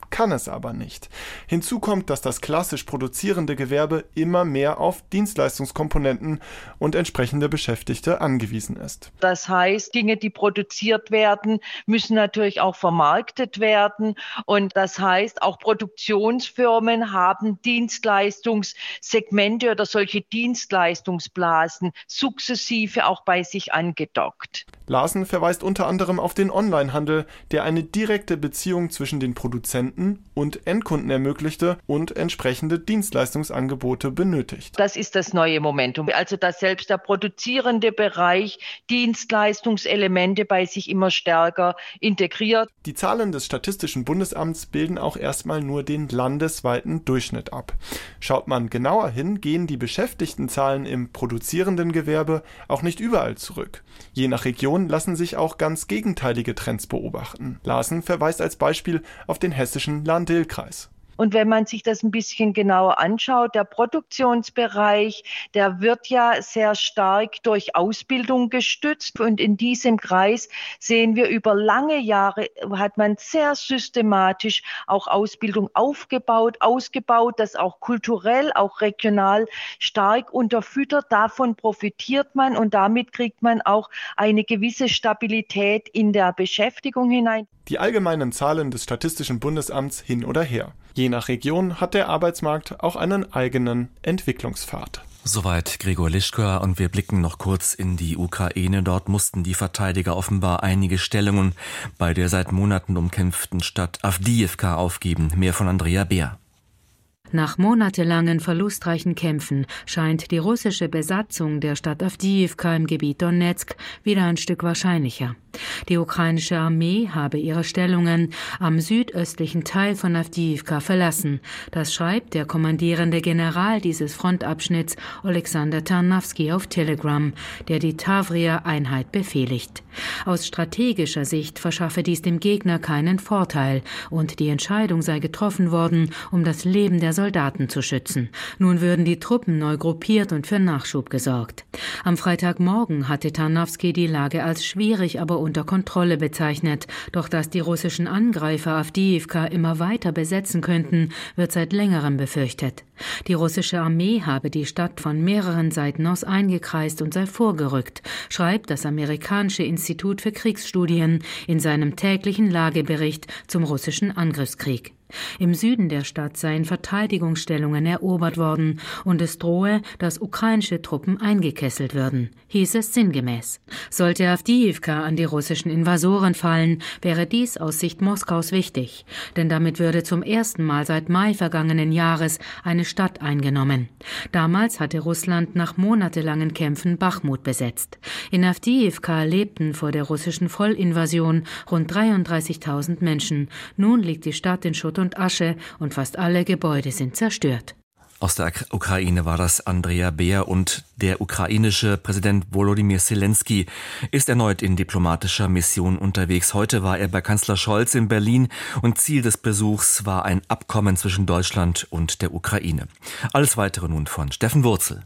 kann es aber nicht. Hinzu kommt, dass das klassisch produzierende Gewerbe immer mehr auf Dienstleistungskomponenten und entsprechende Beschäftigte angewiesen ist. Das heißt, Dinge, die produziert werden, müssen natürlich auch vermarktet werden. Und das heißt, auch Produktionsfirmen haben Dienstleistungssegmente oder solche Dienstleistungsblasen sukzessive auch bei sich angedockt. Larsen verweist unter anderem auf den Onlinehandel, der eine direkte Beziehung zwischen den Produzenten Kunden und Endkunden ermöglichte und entsprechende Dienstleistungsangebote benötigt. Das ist das neue Momentum. Also dass selbst der produzierende Bereich Dienstleistungselemente bei sich immer stärker integriert. Die Zahlen des Statistischen Bundesamts bilden auch erstmal nur den landesweiten Durchschnitt ab. Schaut man genauer hin, gehen die Beschäftigtenzahlen im produzierenden Gewerbe auch nicht überall zurück. Je nach Region lassen sich auch ganz gegenteilige Trends beobachten. Larsen verweist als Beispiel auf den hessischen Lahn-Dill-Kreis. Und wenn man sich das ein bisschen genauer anschaut, der Produktionsbereich, der wird ja sehr stark durch Ausbildung gestützt. Und in diesem Kreis sehen wir über lange Jahre hat man sehr systematisch auch Ausbildung aufgebaut, ausgebaut, das auch kulturell, auch regional stark unterfüttert. Davon profitiert man und damit kriegt man auch eine gewisse Stabilität in der Beschäftigung hinein. Die allgemeinen Zahlen des Statistischen Bundesamts hin oder her. Je nach Region hat der Arbeitsmarkt auch einen eigenen Entwicklungspfad. Soweit Gregor Lischka und wir blicken noch kurz in die Ukraine. Dort mussten die Verteidiger offenbar einige Stellungen bei der seit Monaten umkämpften Stadt Avdiivka aufgeben. Mehr von Andrea Beer. Nach monatelangen verlustreichen Kämpfen scheint die russische Besatzung der Stadt Avdiivka im Gebiet Donetsk wieder ein Stück wahrscheinlicher. Die ukrainische Armee habe ihre Stellungen am südöstlichen Teil von Avdiivka verlassen. Das schreibt der kommandierende General dieses Frontabschnitts Alexander Tarnowski auf Telegram, der die Tavria-Einheit befehligt. Aus strategischer Sicht verschaffe dies dem Gegner keinen Vorteil und die Entscheidung sei getroffen worden, um das Leben der Soldaten zu schützen. Nun würden die Truppen neu gruppiert und für Nachschub gesorgt. Am Freitagmorgen hatte Tarnowski die Lage als schwierig, aber unter Kontrolle bezeichnet. Doch dass die russischen Angreifer Avdiivka immer weiter besetzen könnten, wird seit längerem befürchtet. Die russische Armee habe die Stadt von mehreren Seiten aus eingekreist und sei vorgerückt, schreibt das amerikanische Institut für Kriegsstudien in seinem täglichen Lagebericht zum russischen Angriffskrieg. Im Süden der Stadt seien Verteidigungsstellungen erobert worden und es drohe, dass ukrainische Truppen eingekesselt würden, hieß es sinngemäß. Sollte Avdiivka an die russischen Invasoren fallen, wäre dies aus Sicht Moskaus wichtig, denn damit würde zum ersten Mal seit Mai vergangenen Jahres eine Stadt eingenommen. Damals hatte Russland nach monatelangen Kämpfen Bachmut besetzt. In Avdiivka lebten vor der russischen Vollinvasion rund 33.000 Menschen. Nun liegt die Stadt in Schutt und Asche und fast alle Gebäude sind zerstört. Aus der Ukraine war das Andrea Beer und der ukrainische Präsident Volodymyr Zelensky ist erneut in diplomatischer Mission unterwegs. Heute war er bei Kanzler Scholz in Berlin und Ziel des Besuchs war ein Abkommen zwischen Deutschland und der Ukraine. Alles weitere nun von Steffen Wurzel.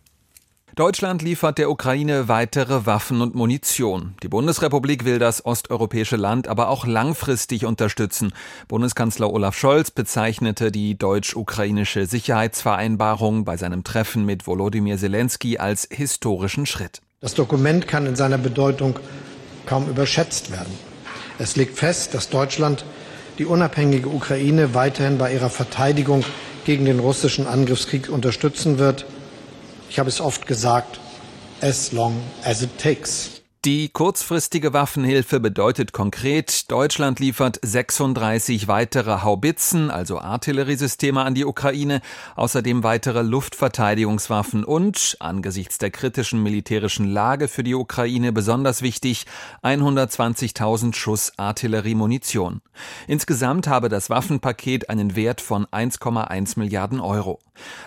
Deutschland liefert der Ukraine weitere Waffen und Munition. Die Bundesrepublik will das osteuropäische Land aber auch langfristig unterstützen. Bundeskanzler Olaf Scholz bezeichnete die deutsch-ukrainische Sicherheitsvereinbarung bei seinem Treffen mit Volodymyr Zelensky als historischen Schritt. Das Dokument kann in seiner Bedeutung kaum überschätzt werden. Es legt fest, dass Deutschland die unabhängige Ukraine weiterhin bei ihrer Verteidigung gegen den russischen Angriffskrieg unterstützen wird ich habe es oft gesagt, as long as it takes. Die kurzfristige Waffenhilfe bedeutet konkret, Deutschland liefert 36 weitere Haubitzen, also Artilleriesysteme an die Ukraine, außerdem weitere Luftverteidigungswaffen und, angesichts der kritischen militärischen Lage für die Ukraine besonders wichtig, 120.000 Schuss Artilleriemunition. Insgesamt habe das Waffenpaket einen Wert von 1,1 Milliarden Euro.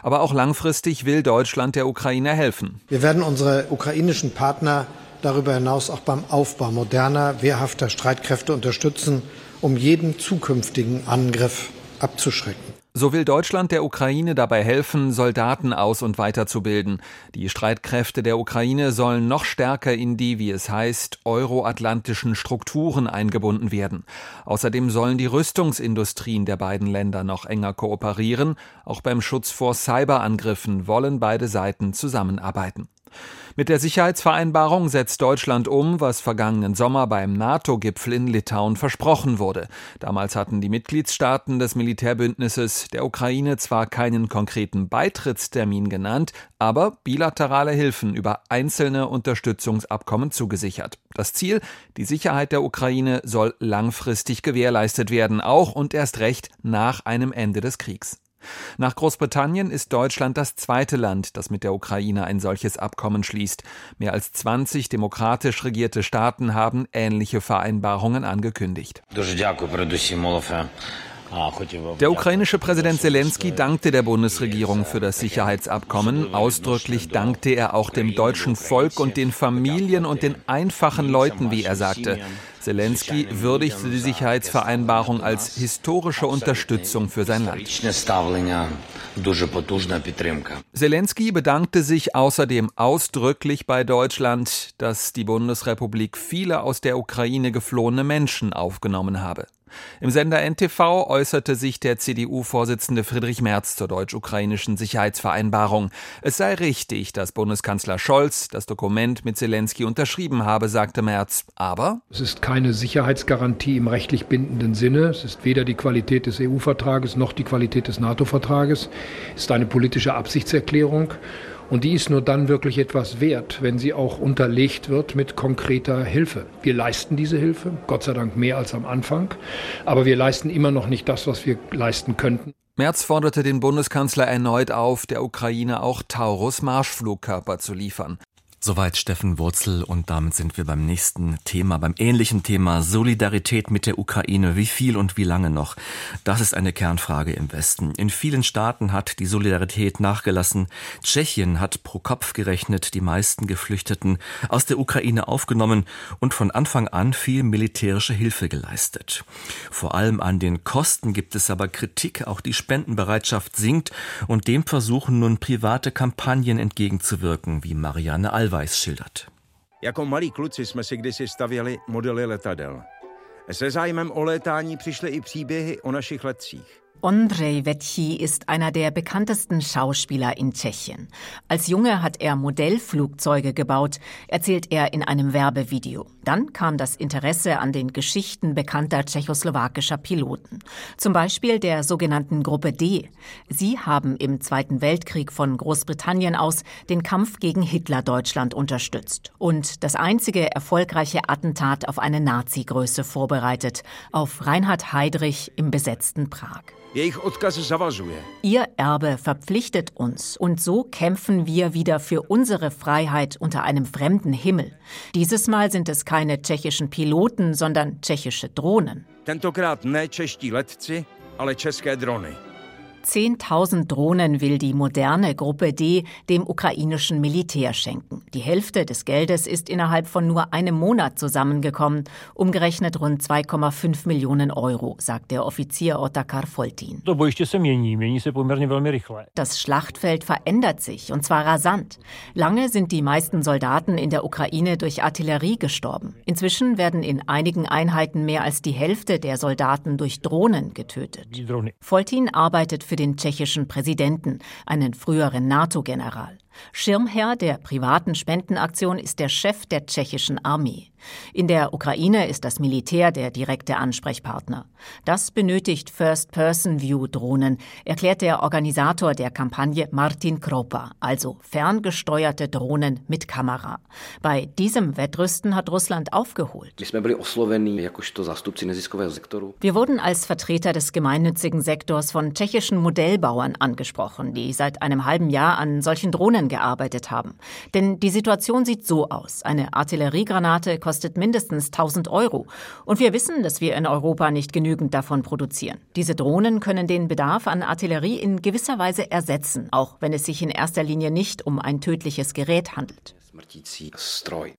Aber auch langfristig will Deutschland der Ukraine helfen. Wir werden unsere ukrainischen Partner darüber hinaus auch beim Aufbau moderner, wehrhafter Streitkräfte unterstützen, um jeden zukünftigen Angriff abzuschrecken. So will Deutschland der Ukraine dabei helfen, Soldaten aus und weiterzubilden. Die Streitkräfte der Ukraine sollen noch stärker in die, wie es heißt, euroatlantischen Strukturen eingebunden werden. Außerdem sollen die Rüstungsindustrien der beiden Länder noch enger kooperieren. Auch beim Schutz vor Cyberangriffen wollen beide Seiten zusammenarbeiten. Mit der Sicherheitsvereinbarung setzt Deutschland um, was vergangenen Sommer beim NATO-Gipfel in Litauen versprochen wurde. Damals hatten die Mitgliedstaaten des Militärbündnisses der Ukraine zwar keinen konkreten Beitrittstermin genannt, aber bilaterale Hilfen über einzelne Unterstützungsabkommen zugesichert. Das Ziel, die Sicherheit der Ukraine soll langfristig gewährleistet werden, auch und erst recht nach einem Ende des Kriegs. Nach Großbritannien ist Deutschland das zweite Land, das mit der Ukraine ein solches Abkommen schließt. Mehr als 20 demokratisch regierte Staaten haben ähnliche Vereinbarungen angekündigt. Der ukrainische Präsident Zelensky dankte der Bundesregierung für das Sicherheitsabkommen. Ausdrücklich dankte er auch dem deutschen Volk und den Familien und den einfachen Leuten, wie er sagte. Zelensky würdigte die Sicherheitsvereinbarung als historische Unterstützung für sein Land. Zelensky bedankte sich außerdem ausdrücklich bei Deutschland, dass die Bundesrepublik viele aus der Ukraine geflohene Menschen aufgenommen habe. Im Sender NTV äußerte sich der CDU-Vorsitzende Friedrich Merz zur deutsch-ukrainischen Sicherheitsvereinbarung. Es sei richtig, dass Bundeskanzler Scholz das Dokument mit Zelensky unterschrieben habe, sagte Merz. Aber es ist keine Sicherheitsgarantie im rechtlich bindenden Sinne. Es ist weder die Qualität des EU-Vertrages noch die Qualität des NATO-Vertrages. Es ist eine politische Absichtserklärung. Und die ist nur dann wirklich etwas wert, wenn sie auch unterlegt wird mit konkreter Hilfe. Wir leisten diese Hilfe, Gott sei Dank mehr als am Anfang, aber wir leisten immer noch nicht das, was wir leisten könnten. Merz forderte den Bundeskanzler erneut auf, der Ukraine auch Taurus-Marschflugkörper zu liefern. Soweit Steffen Wurzel und damit sind wir beim nächsten Thema, beim ähnlichen Thema Solidarität mit der Ukraine. Wie viel und wie lange noch? Das ist eine Kernfrage im Westen. In vielen Staaten hat die Solidarität nachgelassen. Tschechien hat pro Kopf gerechnet die meisten Geflüchteten aus der Ukraine aufgenommen und von Anfang an viel militärische Hilfe geleistet. Vor allem an den Kosten gibt es aber Kritik. Auch die Spendenbereitschaft sinkt und dem versuchen nun private Kampagnen entgegenzuwirken, wie Marianne Alva Weiß schildert. Jako malí kluci jsme si kdysi stavěli modely letadel. Se zájmem o létání přišly i příběhy o našich letcích. Ondřej Vetchi ist einer der bekanntesten Schauspieler in Tschechien. Als Junge hat er Modellflugzeuge gebaut, erzählt er in einem Werbevideo. Dann kam das Interesse an den Geschichten bekannter tschechoslowakischer Piloten. Zum Beispiel der sogenannten Gruppe D. Sie haben im Zweiten Weltkrieg von Großbritannien aus den Kampf gegen Hitler-Deutschland unterstützt und das einzige erfolgreiche Attentat auf eine Nazi-Größe vorbereitet, auf Reinhard Heydrich im besetzten Prag. Ihr Erbe verpflichtet uns und so kämpfen wir wieder für unsere Freiheit unter einem fremden Himmel. Dieses Mal sind es keine tschechischen Piloten, sondern tschechische Drohnen. Tentokrát ne čeští letci, ale české drony. 10.000 Drohnen will die moderne Gruppe D dem ukrainischen Militär schenken. Die Hälfte des Geldes ist innerhalb von nur einem Monat zusammengekommen, umgerechnet rund 2,5 Millionen Euro, sagt der Offizier Otakar Foltin. Das Schlachtfeld verändert sich, und zwar rasant. Lange sind die meisten Soldaten in der Ukraine durch Artillerie gestorben. Inzwischen werden in einigen Einheiten mehr als die Hälfte der Soldaten durch Drohnen getötet. Foltin arbeitet für für den tschechischen Präsidenten, einen früheren NATO-General. Schirmherr der privaten Spendenaktion ist der Chef der tschechischen Armee. In der Ukraine ist das Militär der direkte Ansprechpartner. Das benötigt First-Person-View-Drohnen, erklärt der Organisator der Kampagne Martin Kropa, also ferngesteuerte Drohnen mit Kamera. Bei diesem Wettrüsten hat Russland aufgeholt. Wir wurden als Vertreter des gemeinnützigen Sektors von tschechischen Modellbauern angesprochen, die seit einem halben Jahr an solchen Drohnen gearbeitet haben. Denn die Situation sieht so aus. Eine Artilleriegranate kostet mindestens 1000 Euro. Und wir wissen, dass wir in Europa nicht genügend davon produzieren. Diese Drohnen können den Bedarf an Artillerie in gewisser Weise ersetzen, auch wenn es sich in erster Linie nicht um ein tödliches Gerät handelt.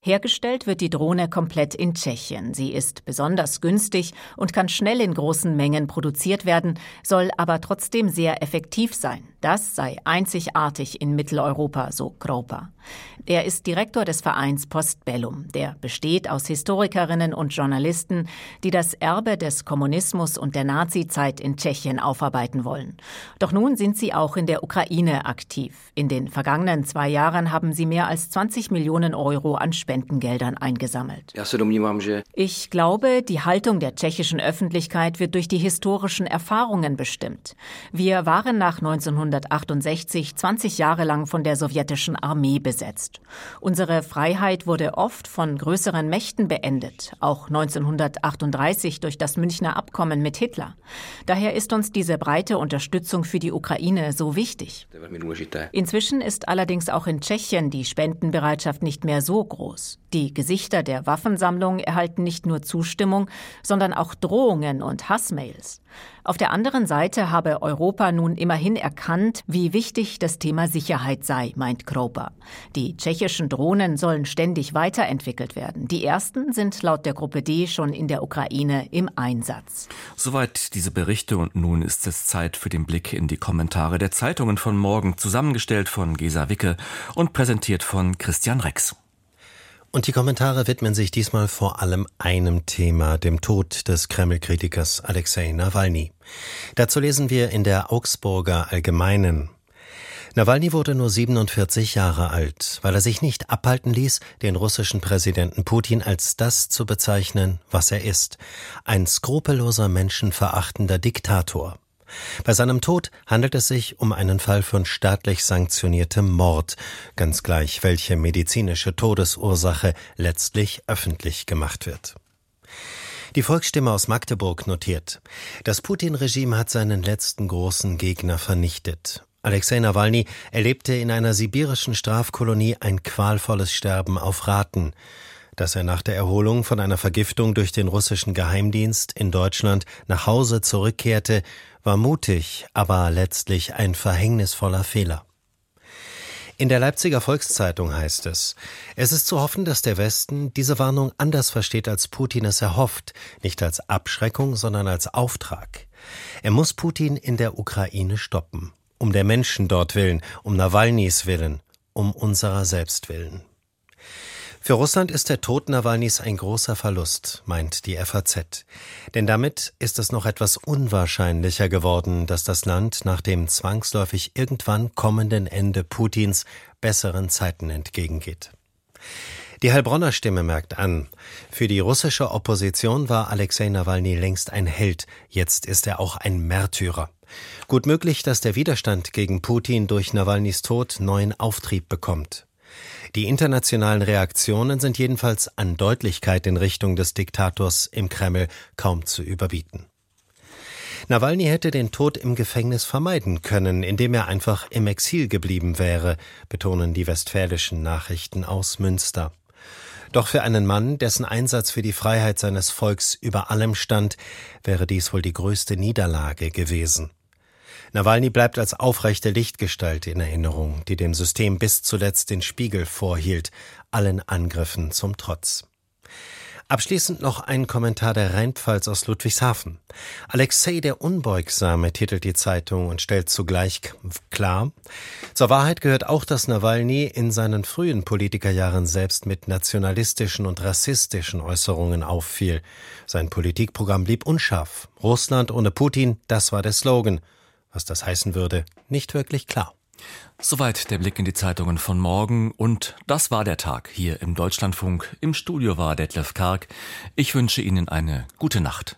Hergestellt wird die Drohne komplett in Tschechien. Sie ist besonders günstig und kann schnell in großen Mengen produziert werden, soll aber trotzdem sehr effektiv sein. Das sei einzigartig in Mitteleuropa Europa, so Kropa. Er ist Direktor des Vereins Postbellum, der besteht aus Historikerinnen und Journalisten, die das Erbe des Kommunismus und der Nazizeit in Tschechien aufarbeiten wollen. Doch nun sind sie auch in der Ukraine aktiv. In den vergangenen zwei Jahren haben sie mehr als 20 Millionen Euro an Spendengeldern eingesammelt. Ich glaube, die Haltung der tschechischen Öffentlichkeit wird durch die historischen Erfahrungen bestimmt. Wir waren nach 1968 20 Jahre lang von der sowjetischen Armee besetzt. Unsere Freiheit wurde oft von größeren Mächten beendet, auch 1938 durch das Münchner Abkommen mit Hitler. Daher ist uns diese breite Unterstützung für die Ukraine so wichtig. Inzwischen ist allerdings auch in Tschechien die Spendenbereitschaft nicht mehr so groß. Die Gesichter der Waffensammlung erhalten nicht nur Zustimmung, sondern auch Drohungen und Hassmails. Auf der anderen Seite habe Europa nun immerhin erkannt, wie wichtig das Thema Sicherheit sei, meint Kropa. Die tschechischen Drohnen sollen ständig weiterentwickelt werden. Die ersten sind laut der Gruppe D schon in der Ukraine im Einsatz. Soweit diese Berichte und nun ist es Zeit für den Blick in die Kommentare der Zeitungen von morgen, zusammengestellt von Gesa Wicke und präsentiert von Christian Rex. Und die Kommentare widmen sich diesmal vor allem einem Thema, dem Tod des Kreml-Kritikers Alexei Nawalny. Dazu lesen wir in der Augsburger Allgemeinen. Nawalny wurde nur 47 Jahre alt, weil er sich nicht abhalten ließ, den russischen Präsidenten Putin als das zu bezeichnen, was er ist. Ein skrupelloser, menschenverachtender Diktator. Bei seinem Tod handelt es sich um einen Fall von staatlich sanktioniertem Mord, ganz gleich welche medizinische Todesursache letztlich öffentlich gemacht wird. Die Volksstimme aus Magdeburg notiert, das Putin-Regime hat seinen letzten großen Gegner vernichtet. Alexei Nawalny erlebte in einer sibirischen Strafkolonie ein qualvolles Sterben auf Raten. Dass er nach der Erholung von einer Vergiftung durch den russischen Geheimdienst in Deutschland nach Hause zurückkehrte, war mutig, aber letztlich ein verhängnisvoller Fehler. In der Leipziger Volkszeitung heißt es, es ist zu hoffen, dass der Westen diese Warnung anders versteht, als Putin es erhofft, nicht als Abschreckung, sondern als Auftrag. Er muss Putin in der Ukraine stoppen, um der Menschen dort willen, um Nawalnys willen, um unserer selbst willen. Für Russland ist der Tod Nawalnys ein großer Verlust, meint die FAZ. Denn damit ist es noch etwas unwahrscheinlicher geworden, dass das Land nach dem zwangsläufig irgendwann kommenden Ende Putins besseren Zeiten entgegengeht. Die Heilbronner Stimme merkt an, für die russische Opposition war Alexei Nawalny längst ein Held, jetzt ist er auch ein Märtyrer. Gut möglich, dass der Widerstand gegen Putin durch Nawalnys Tod neuen Auftrieb bekommt. Die internationalen Reaktionen sind jedenfalls an Deutlichkeit in Richtung des Diktators im Kreml kaum zu überbieten. Nawalny hätte den Tod im Gefängnis vermeiden können, indem er einfach im Exil geblieben wäre, betonen die westfälischen Nachrichten aus Münster. Doch für einen Mann, dessen Einsatz für die Freiheit seines Volks über allem stand, wäre dies wohl die größte Niederlage gewesen. Nawalny bleibt als aufrechte Lichtgestalt in Erinnerung, die dem System bis zuletzt den Spiegel vorhielt, allen Angriffen zum Trotz. Abschließend noch ein Kommentar der Rheinpfalz aus Ludwigshafen. Alexei der Unbeugsame titelt die Zeitung und stellt zugleich klar, zur Wahrheit gehört auch, dass Nawalny in seinen frühen Politikerjahren selbst mit nationalistischen und rassistischen Äußerungen auffiel. Sein Politikprogramm blieb unscharf. Russland ohne Putin, das war der Slogan. Was das heißen würde, nicht wirklich klar. Soweit der Blick in die Zeitungen von morgen und das war der Tag hier im Deutschlandfunk. Im Studio war Detlef Karg. Ich wünsche Ihnen eine gute Nacht.